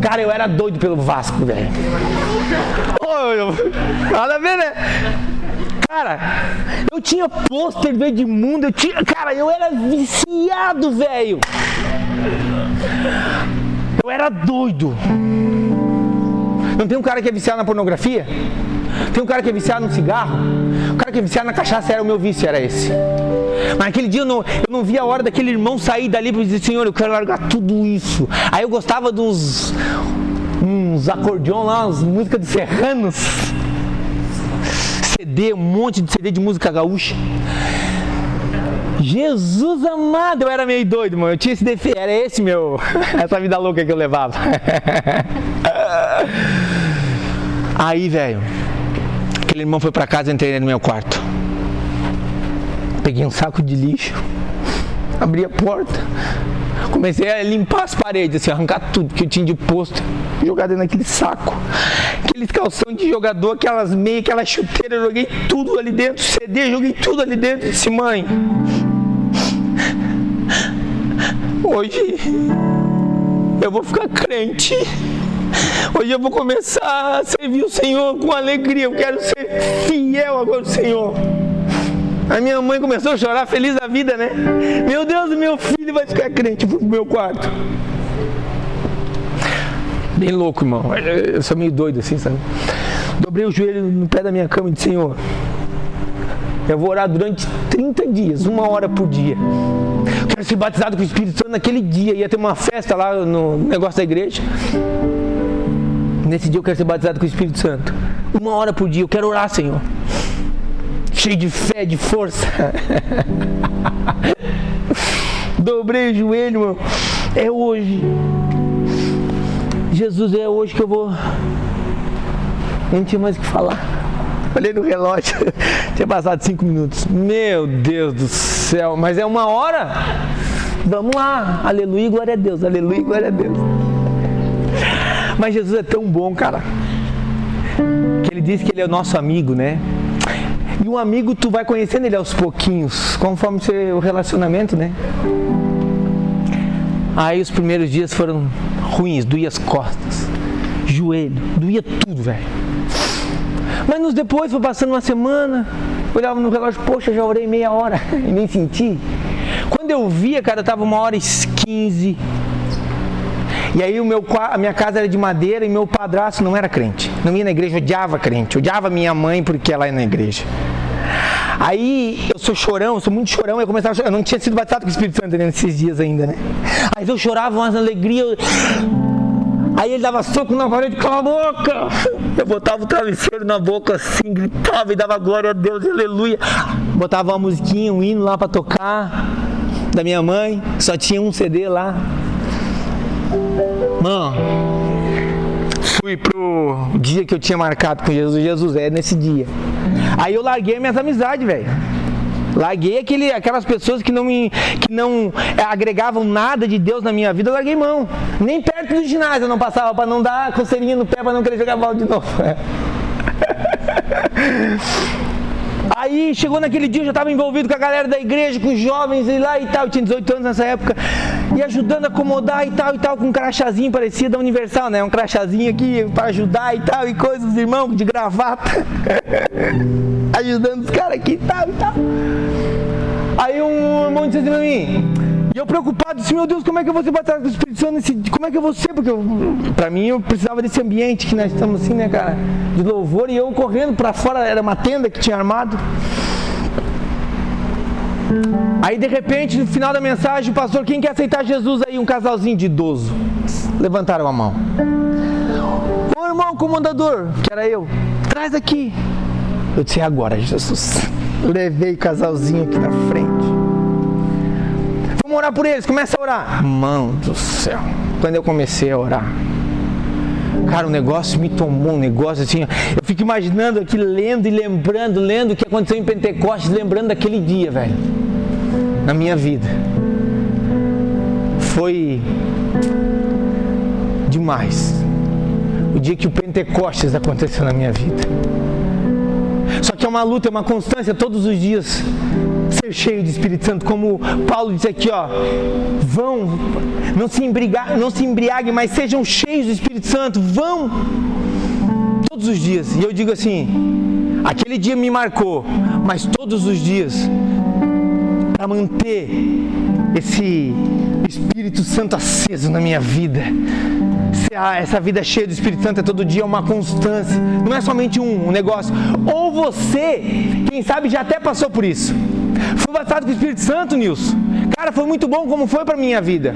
Cara, eu era doido pelo Vasco, velho. Nada a ver, né? Cara, eu tinha pôster do Edmundo, eu tinha. Cara, eu era viciado, velho. Eu era doido. Não tem um cara que é viciado na pornografia? Tem um cara que é viciado no cigarro? O cara que é viciado na cachaça era o meu vício, era esse. Mas naquele dia eu não, eu não vi a hora daquele irmão sair dali para dizer, Senhor, eu quero largar tudo isso. Aí eu gostava de uns, acordeon lá, umas músicas de serranos. CD, um monte de CD de música gaúcha. Jesus amado, eu era meio doido, mano. Eu tinha esse defeito, era esse meu, essa vida louca que eu levava. Aí, velho, aquele irmão foi para casa, eu entrei no meu quarto. Peguei um saco de lixo, abri a porta, comecei a limpar as paredes, assim, arrancar tudo que eu tinha de posto, jogar dentro daquele saco. Aqueles calção de jogador, aquelas meias, aquelas chuteiras, eu joguei tudo ali dentro, CD, joguei tudo ali dentro. Disse, mãe, hoje eu vou ficar crente. Hoje eu vou começar a servir o Senhor com alegria. Eu quero ser fiel agora ao Senhor. A minha mãe começou a chorar, feliz da vida, né? Meu Deus, meu filho vai ficar crente pro meu quarto. Bem louco, irmão. Eu sou meio doido assim, sabe? Dobrei o joelho no pé da minha cama e disse, Senhor, eu vou orar durante 30 dias, uma hora por dia. Quero ser batizado com o Espírito Santo naquele dia. Ia ter uma festa lá no negócio da igreja. Nesse dia eu quero ser batizado com o Espírito Santo. Uma hora por dia. Eu quero orar, Senhor. Cheio de fé, de força. Dobrei o joelho, irmão. É hoje. Jesus, é hoje que eu vou. Não tinha mais o que falar. Olhei no relógio, tinha passado cinco minutos. Meu Deus do céu, mas é uma hora? Vamos lá, aleluia, glória a Deus, aleluia, glória a Deus. Mas Jesus é tão bom, cara, que ele diz que ele é o nosso amigo, né? E um amigo tu vai conhecendo ele aos pouquinhos, conforme o relacionamento, né? Aí os primeiros dias foram ruins, doía as costas, joelho, doía tudo, velho. Mas nos depois, foi passando uma semana, olhava no relógio, poxa, já orei meia hora e nem senti. Quando eu via, cara, tava uma hora e quinze. E aí o meu, a minha casa era de madeira e meu padrasto não era crente. Não ia na igreja, odiava crente. Odiava minha mãe porque ela ia na igreja. Aí eu sou chorão, sou muito chorão, eu começava a chorar. Eu não tinha sido batizado com o Espírito Santo nesses dias ainda, né? Aí eu chorava umas alegrias. Aí ele dava soco na parede, cala a boca! Eu botava o travesseiro na boca assim, gritava e dava glória a Deus, aleluia. Botava uma musiquinha, um hino lá para tocar da minha mãe, só tinha um CD lá. Mano, fui pro dia que eu tinha marcado com Jesus, Jesus é nesse dia. Aí eu larguei minhas amizades, velho. Larguei aquele, aquelas pessoas que não me que não é, agregavam nada de Deus na minha vida, eu larguei mão. Nem perto do ginásio eu não passava para não dar coceirinha no pé para não querer jogar bola de novo. Aí chegou naquele dia, eu já estava envolvido com a galera da igreja, com os jovens e lá e tal. Eu tinha 18 anos nessa época. E ajudando a acomodar e tal e tal, com um crachazinho parecido da Universal, né? Um crachazinho aqui para ajudar e tal, e coisas, irmão, de gravata. ajudando os caras aqui e tal e tal. Aí um irmão disse assim pra mim, e eu preocupado, disse, meu Deus, como é que eu vou ser batizado com o Espírito Santo? Nesse, como é que eu vou ser? Porque eu, pra mim eu precisava desse ambiente que nós estamos assim, né, cara? De louvor, e eu correndo para fora, era uma tenda que tinha armado. Aí de repente, no final da mensagem, o pastor, quem quer aceitar Jesus aí? Um casalzinho de idoso. Levantaram a mão. Ô irmão comandador, que era eu, traz aqui. Eu disse, agora, Jesus. Levei o casalzinho aqui na frente. Vamos orar por eles, começa a orar. Mão do céu. Quando eu comecei a orar, cara, o negócio me tomou um negócio assim. Eu fico imaginando aqui, lendo e lembrando, lendo o que aconteceu em Pentecostes, lembrando daquele dia, velho, na minha vida. Foi demais. O dia que o Pentecostes aconteceu na minha vida. Só que é uma luta, é uma constância todos os dias ser cheio de Espírito Santo, como Paulo disse aqui, ó, vão, não se, embriaguem, não se embriaguem, mas sejam cheios do Espírito Santo, vão todos os dias. E eu digo assim, aquele dia me marcou, mas todos os dias para manter esse Espírito Santo aceso na minha vida essa vida cheia do Espírito Santo é todo dia uma constância, não é somente um negócio. Ou você, quem sabe, já até passou por isso. Fui batizado com o Espírito Santo, Nilson. Cara, foi muito bom como foi para minha vida.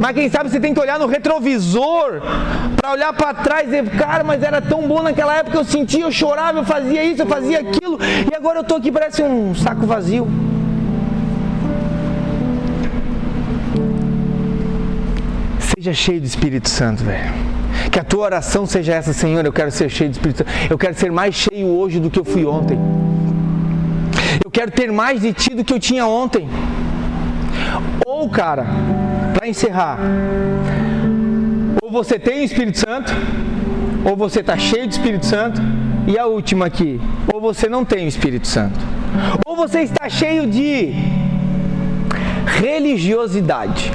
Mas quem sabe você tem que olhar no retrovisor para olhar para trás e cara, mas era tão bom naquela época, eu sentia, eu chorava, eu fazia isso, eu fazia aquilo, e agora eu estou aqui, parece um saco vazio. Seja cheio do Espírito Santo, velho. Que a tua oração seja essa, Senhor, eu quero ser cheio do Espírito Santo. Eu quero ser mais cheio hoje do que eu fui ontem. Eu quero ter mais de ti do que eu tinha ontem. Ou, cara, para encerrar, ou você tem o Espírito Santo, ou você está cheio do Espírito Santo, e a última aqui, ou você não tem o Espírito Santo, ou você está cheio de religiosidade.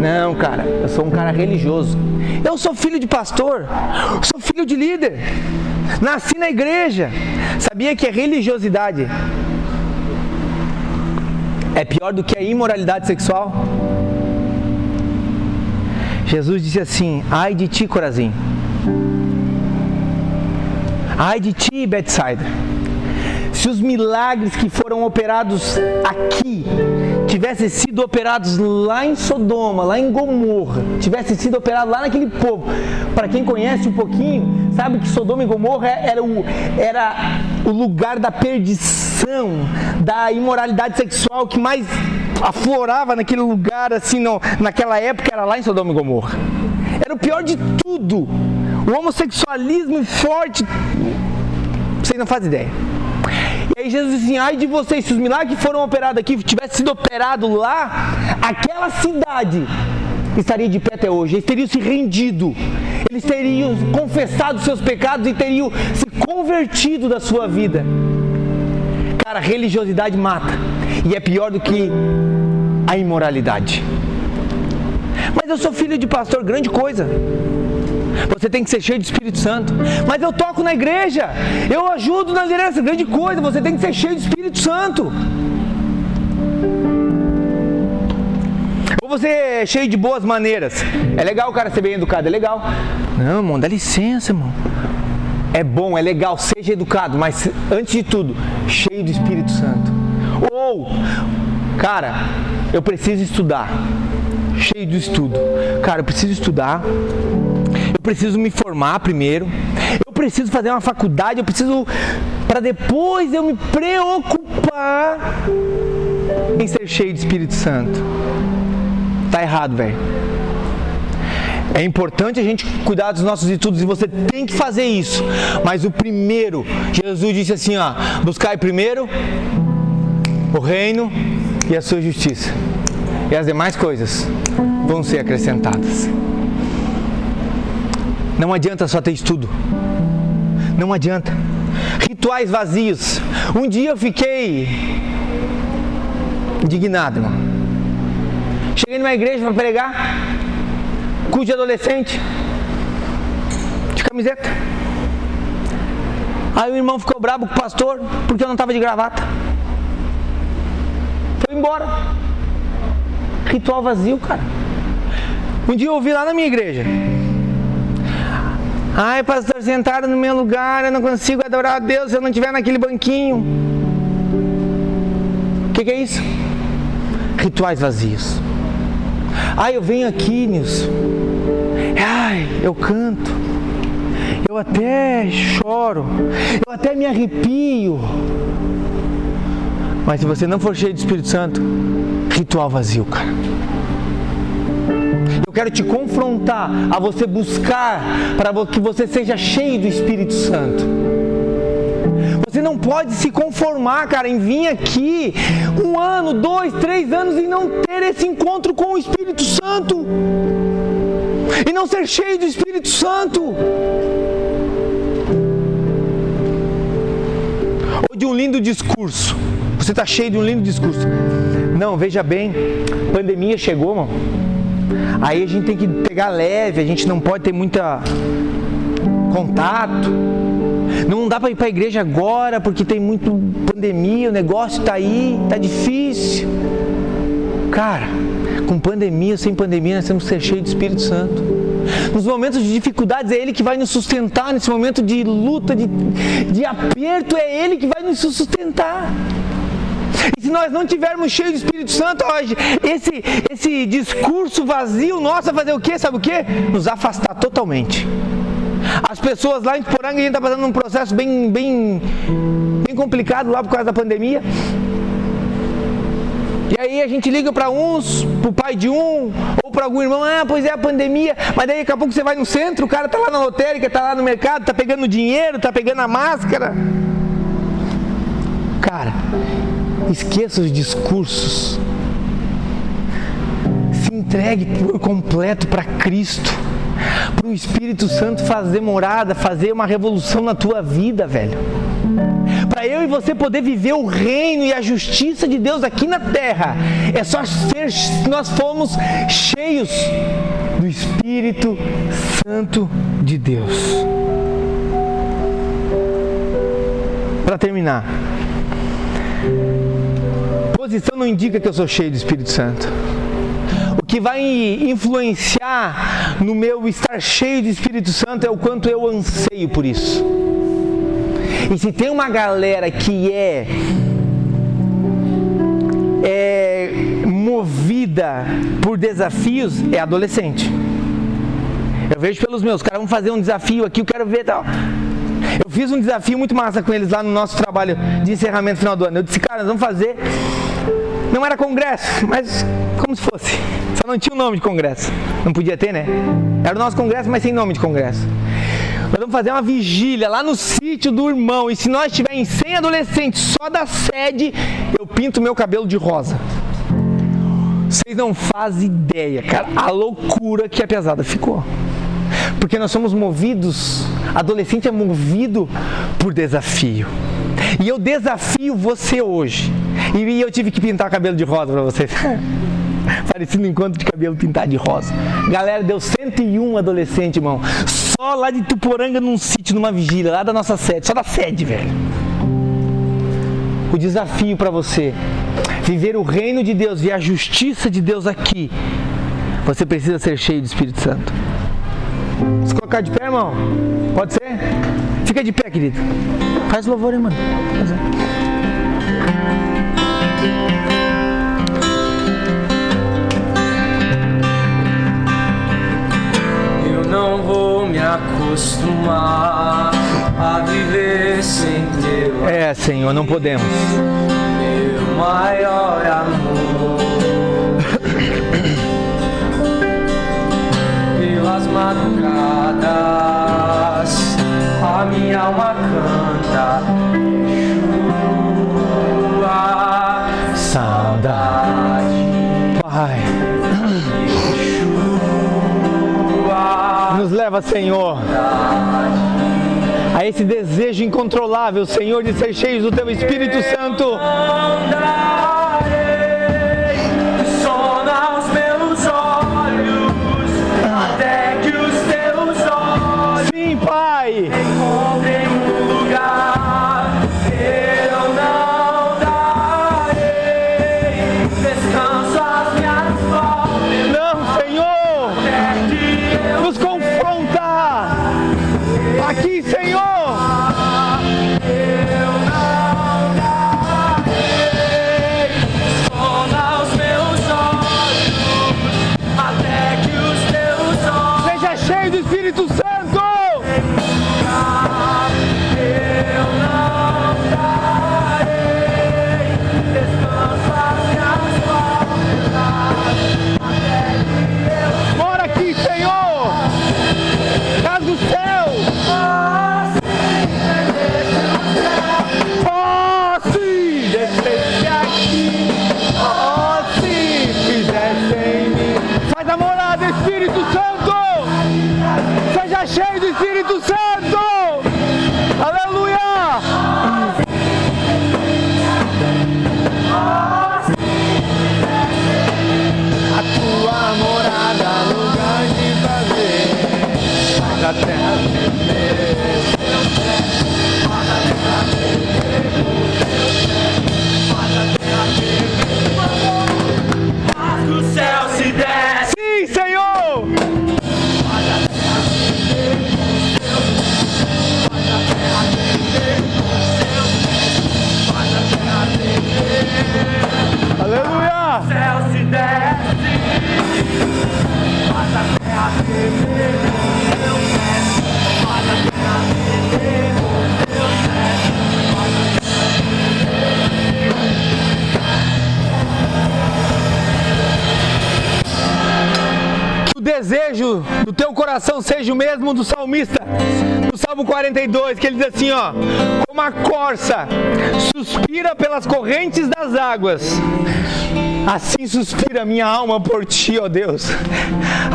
Não, cara, eu sou um cara religioso. Eu sou filho de pastor, sou filho de líder. Nasci na igreja. Sabia que a religiosidade é pior do que a imoralidade sexual? Jesus disse assim: Ai de ti, Corazim. Ai de ti, Betsaida. Se os milagres que foram operados aqui tivessem sido operados lá em Sodoma, lá em Gomorra, tivessem sido operados lá naquele povo, para quem conhece um pouquinho, sabe que Sodoma e Gomorra era o, era o lugar da perdição, da imoralidade sexual que mais aflorava naquele lugar, assim, no, naquela época, era lá em Sodoma e Gomorra. Era o pior de tudo. O homossexualismo forte. Vocês não fazem ideia. E aí Jesus disse assim, ai de vocês, se os milagres que foram operados aqui tivessem sido operados lá, aquela cidade estaria de pé até hoje. Eles teriam se rendido. Eles teriam confessado seus pecados e teriam se convertido da sua vida. Cara, religiosidade mata. E é pior do que a imoralidade. Mas eu sou filho de pastor, grande coisa. Você tem que ser cheio de Espírito Santo. Mas eu toco na igreja, eu ajudo na liderança, grande coisa. Você tem que ser cheio de Espírito Santo. Ou você é cheio de boas maneiras. É legal o cara ser bem educado, é legal. Não, irmão, dá licença, irmão. É bom, é legal, seja educado, mas antes de tudo, cheio de Espírito Santo. Ou, cara, eu preciso estudar. Cheio de estudo. Cara, eu preciso estudar. Eu preciso me formar primeiro. Eu preciso fazer uma faculdade. Eu preciso. Para depois eu me preocupar em ser cheio de Espírito Santo. Tá errado, velho. É importante a gente cuidar dos nossos estudos e você tem que fazer isso. Mas o primeiro, Jesus disse assim, ó, buscai primeiro o reino e a sua justiça. E as demais coisas vão ser acrescentadas. Não adianta só ter estudo. Não adianta. Rituais vazios. Um dia eu fiquei indignado, irmão. Cheguei numa igreja para pregar, de adolescente, de camiseta. Aí o irmão ficou bravo com o pastor porque eu não estava de gravata. Foi embora. Ritual vazio, cara. Um dia eu ouvi lá na minha igreja. Ai, pastor, sentado no meu lugar, eu não consigo adorar a Deus se eu não estiver naquele banquinho. O que, que é isso? Rituais vazios. Ai, eu venho aqui, Nilson. Ai, eu canto. Eu até choro. Eu até me arrepio. Mas se você não for cheio de Espírito Santo, ritual vazio, cara. Quero te confrontar a você buscar para que você seja cheio do Espírito Santo. Você não pode se conformar, cara, em vir aqui um ano, dois, três anos e não ter esse encontro com o Espírito Santo. E não ser cheio do Espírito Santo. Ou de um lindo discurso. Você está cheio de um lindo discurso. Não, veja bem, pandemia chegou, mano. Aí a gente tem que pegar leve, a gente não pode ter muita contato. Não dá para ir para a igreja agora porque tem muito pandemia, o negócio está aí, está difícil. Cara, com pandemia sem pandemia, nós temos que ser cheios de Espírito Santo. Nos momentos de dificuldades, é Ele que vai nos sustentar. Nesse momento de luta, de, de aperto, é Ele que vai nos sustentar. E se nós não tivermos cheio do Espírito Santo hoje, esse, esse discurso vazio nosso vai fazer o quê? Sabe o quê? Nos afastar totalmente. As pessoas lá em Poranga, a gente está passando um processo bem, bem, bem complicado lá por causa da pandemia. E aí a gente liga para uns, para o pai de um, ou para algum irmão, ah, pois é a pandemia, mas daí daqui a pouco você vai no centro, o cara está lá na lotérica, está lá no mercado, está pegando dinheiro, está pegando a máscara. Cara, esqueça os discursos. Se entregue por completo para Cristo, para o Espírito Santo fazer morada, fazer uma revolução na tua vida, velho. Para eu e você poder viver o reino e a justiça de Deus aqui na terra, é só ser, nós fomos cheios do Espírito Santo de Deus. Para terminar, posição não indica que eu sou cheio do Espírito Santo. O que vai influenciar no meu estar cheio de Espírito Santo é o quanto eu anseio por isso. E se tem uma galera que é, é movida por desafios, é adolescente. Eu vejo pelos meus, caras vão fazer um desafio aqui, eu quero ver tal. Eu fiz um desafio muito massa com eles lá no nosso trabalho de encerramento final do ano. Eu disse, cara, nós vamos fazer. Não era congresso, mas como se fosse. Só não tinha o nome de congresso. Não podia ter, né? Era o nosso congresso, mas sem nome de congresso. Nós vamos fazer uma vigília lá no sítio do irmão. E se nós tivermos 100 adolescentes só da sede, eu pinto meu cabelo de rosa. Vocês não fazem ideia, cara, a loucura que a pesada ficou. Porque nós somos movidos, adolescente é movido por desafio. E eu desafio você hoje. E eu tive que pintar cabelo de rosa para vocês. Parecido encontro de cabelo pintado de rosa. Galera, deu 101 adolescente, irmão. Só lá de Tuporanga, num sítio, numa vigília, lá da nossa sede. Só da sede, velho. O desafio para você viver o reino de Deus e a justiça de Deus aqui, você precisa ser cheio do Espírito Santo. Se colocar de pé, irmão? Pode ser? Fica de pé, querido. Faz louvor, mano. Faz Eu acostumar a viver sem teu É, Senhor, não podemos. meu maior amor. Pelas madrugadas, a minha alma canta. Yeshua, Saudade. Pai, nos leva, Senhor, a esse desejo incontrolável, Senhor, de ser cheios do Teu Espírito Santo. andarei, som eu desejo do teu coração seja o mesmo do salmista, no Salmo 42, que ele diz assim, ó, como a corça suspira pelas correntes das águas, assim suspira minha alma por ti, ó Deus.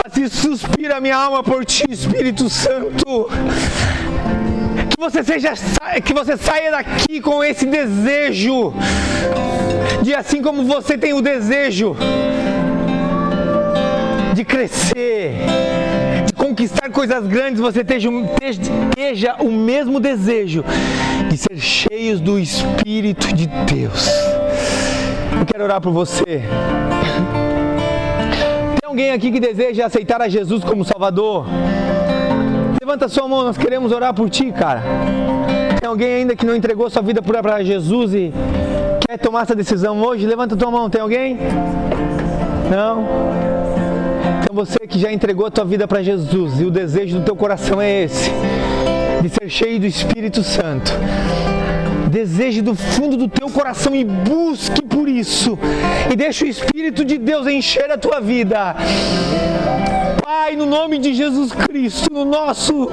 Assim suspira minha alma por ti, Espírito Santo. Que você seja que você saia daqui com esse desejo de assim como você tem o desejo de crescer, de conquistar coisas grandes, você esteja, esteja o mesmo desejo de ser cheios do Espírito de Deus. Eu quero orar por você. Tem alguém aqui que deseja aceitar a Jesus como Salvador? Levanta sua mão, nós queremos orar por ti, cara. Tem alguém ainda que não entregou sua vida para Jesus e quer tomar essa decisão hoje? Levanta tua mão, tem alguém? Não? Então você que já entregou a tua vida para Jesus e o desejo do teu coração é esse, de ser cheio do Espírito Santo. Deseje do fundo do teu coração e busque por isso. E deixe o Espírito de Deus encher a tua vida. Pai, no nome de Jesus Cristo, no nosso,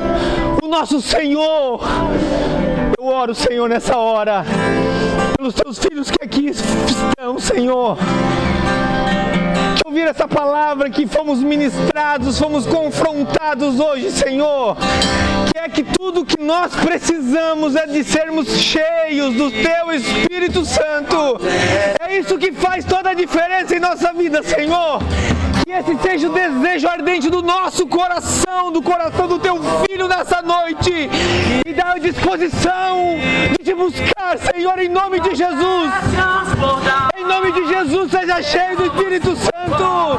o nosso Senhor. Eu oro, Senhor, nessa hora, pelos teus filhos que aqui estão, Senhor ouvir essa palavra que fomos ministrados, fomos confrontados hoje, Senhor. Que é que tudo que nós precisamos é de sermos cheios do Teu Espírito Santo. É isso que faz toda a diferença em nossa vida, Senhor. Que esse seja o desejo ardente do nosso coração, do coração do Teu Filho nessa noite. E dá a disposição de te buscar, Senhor, em nome de Jesus. Em nome de Jesus, seja cheio do Espírito Santo.